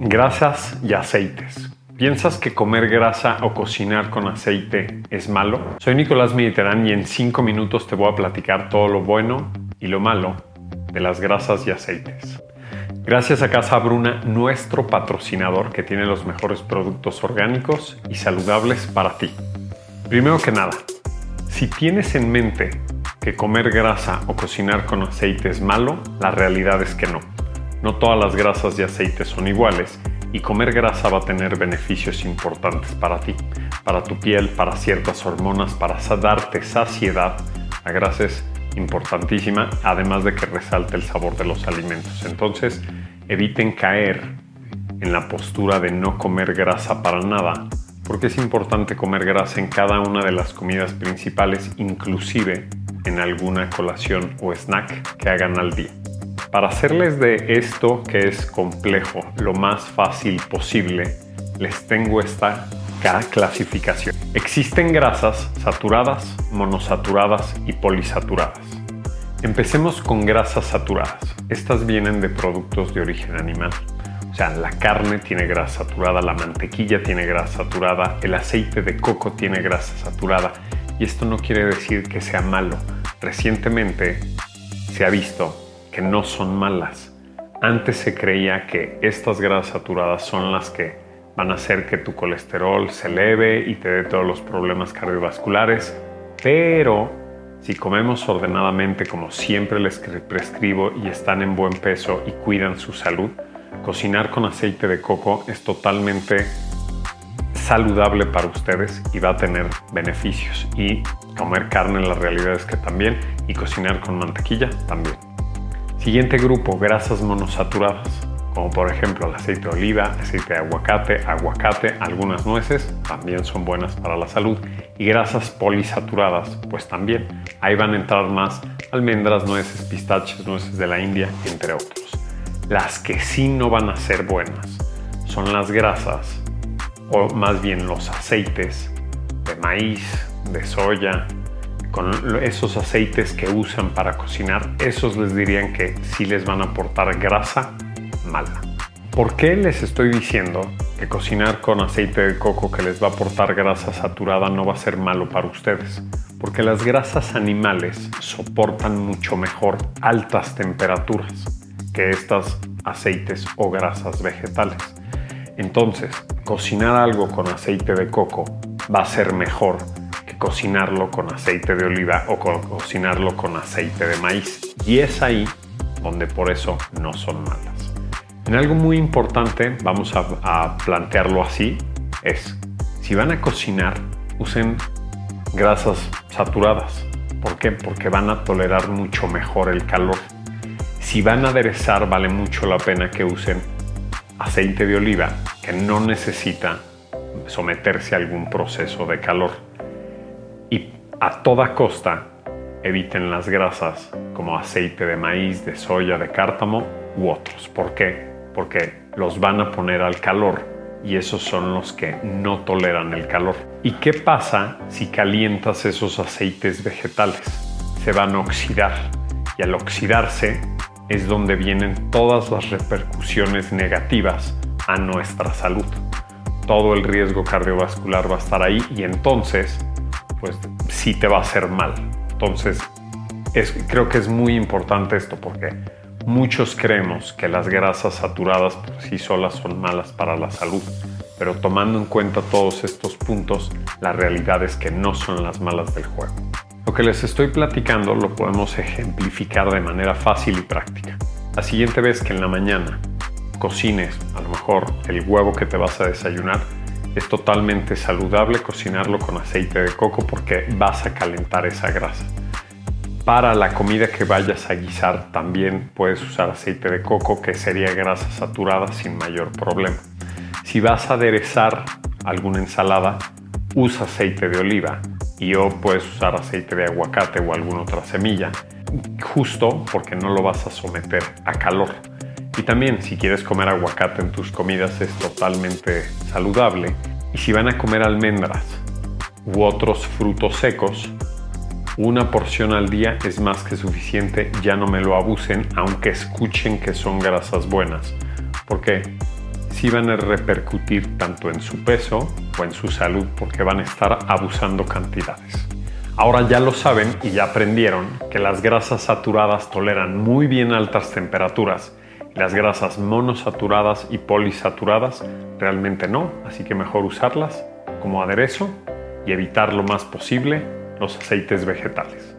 Grasas y aceites. ¿Piensas que comer grasa o cocinar con aceite es malo? Soy Nicolás Mediterán y en 5 minutos te voy a platicar todo lo bueno y lo malo de las grasas y aceites. Gracias a Casa Bruna, nuestro patrocinador que tiene los mejores productos orgánicos y saludables para ti. Primero que nada, si tienes en mente que comer grasa o cocinar con aceite es malo, la realidad es que no. No todas las grasas y aceites son iguales y comer grasa va a tener beneficios importantes para ti, para tu piel, para ciertas hormonas, para darte saciedad. La grasa es importantísima, además de que resalte el sabor de los alimentos. Entonces, eviten caer en la postura de no comer grasa para nada, porque es importante comer grasa en cada una de las comidas principales, inclusive en alguna colación o snack que hagan al día. Para hacerles de esto que es complejo lo más fácil posible, les tengo esta clasificación. Existen grasas saturadas, monosaturadas y polisaturadas. Empecemos con grasas saturadas. Estas vienen de productos de origen animal. O sea, la carne tiene grasa saturada, la mantequilla tiene grasa saturada, el aceite de coco tiene grasa saturada. Y esto no quiere decir que sea malo. Recientemente se ha visto no son malas. Antes se creía que estas grasas saturadas son las que van a hacer que tu colesterol se eleve y te dé todos los problemas cardiovasculares, pero si comemos ordenadamente como siempre les prescribo y están en buen peso y cuidan su salud, cocinar con aceite de coco es totalmente saludable para ustedes y va a tener beneficios. Y comer carne la realidad es que también, y cocinar con mantequilla también. Siguiente grupo, grasas monosaturadas, como por ejemplo el aceite de oliva, aceite de aguacate, aguacate, algunas nueces, también son buenas para la salud. Y grasas polisaturadas, pues también. Ahí van a entrar más almendras, nueces, pistaches, nueces de la India, entre otros. Las que sí no van a ser buenas son las grasas, o más bien los aceites de maíz, de soya, con esos aceites que usan para cocinar, esos les dirían que sí les van a aportar grasa mala. ¿Por qué les estoy diciendo que cocinar con aceite de coco que les va a aportar grasa saturada no va a ser malo para ustedes? Porque las grasas animales soportan mucho mejor altas temperaturas que estos aceites o grasas vegetales. Entonces, cocinar algo con aceite de coco va a ser mejor cocinarlo con aceite de oliva o cocinarlo con aceite de maíz. Y es ahí donde por eso no son malas. En algo muy importante, vamos a, a plantearlo así, es si van a cocinar, usen grasas saturadas. ¿Por qué? Porque van a tolerar mucho mejor el calor. Si van a aderezar, vale mucho la pena que usen aceite de oliva, que no necesita someterse a algún proceso de calor a toda costa eviten las grasas como aceite de maíz, de soya, de cártamo u otros. ¿Por qué? Porque los van a poner al calor y esos son los que no toleran el calor. ¿Y qué pasa si calientas esos aceites vegetales? Se van a oxidar y al oxidarse es donde vienen todas las repercusiones negativas a nuestra salud. Todo el riesgo cardiovascular va a estar ahí y entonces pues sí te va a hacer mal. Entonces, creo que es muy importante esto porque muchos creemos que las grasas saturadas por sí solas son malas para la salud, pero tomando en cuenta todos estos puntos, la realidad es que no son las malas del juego. Lo que les estoy platicando lo podemos ejemplificar de manera fácil y práctica. La siguiente vez que en la mañana cocines a lo mejor el huevo que te vas a desayunar, es totalmente saludable cocinarlo con aceite de coco porque vas a calentar esa grasa. Para la comida que vayas a guisar también puedes usar aceite de coco que sería grasa saturada sin mayor problema. Si vas a aderezar alguna ensalada, usa aceite de oliva y o puedes usar aceite de aguacate o alguna otra semilla, justo porque no lo vas a someter a calor. Y también si quieres comer aguacate en tus comidas es totalmente saludable. Y si van a comer almendras u otros frutos secos, una porción al día es más que suficiente, ya no me lo abusen, aunque escuchen que son grasas buenas. Porque sí van a repercutir tanto en su peso o en su salud porque van a estar abusando cantidades. Ahora ya lo saben y ya aprendieron que las grasas saturadas toleran muy bien altas temperaturas las grasas monosaturadas y polisaturadas realmente no, así que mejor usarlas como aderezo y evitar lo más posible los aceites vegetales.